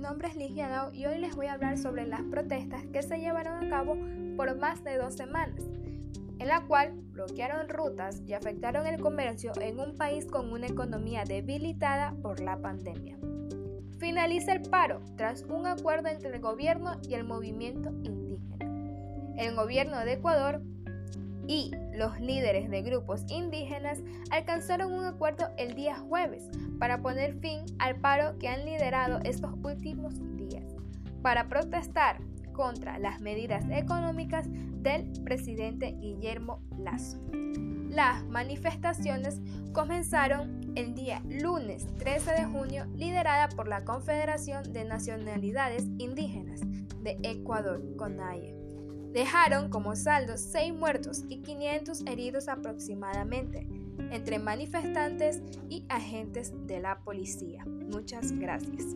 nombre es Ligia y hoy les voy a hablar sobre las protestas que se llevaron a cabo por más de dos semanas, en la cual bloquearon rutas y afectaron el comercio en un país con una economía debilitada por la pandemia. Finaliza el paro tras un acuerdo entre el gobierno y el movimiento indígena. El gobierno de Ecuador y los líderes de grupos indígenas alcanzaron un acuerdo el día jueves para poner fin al paro que han liderado estos últimos días, para protestar contra las medidas económicas del presidente Guillermo Lazo. Las manifestaciones comenzaron el día lunes 13 de junio liderada por la Confederación de Nacionalidades Indígenas de Ecuador, CONAIE dejaron como saldo 6 muertos y 500 heridos aproximadamente, entre manifestantes y agentes de la policía. Muchas gracias.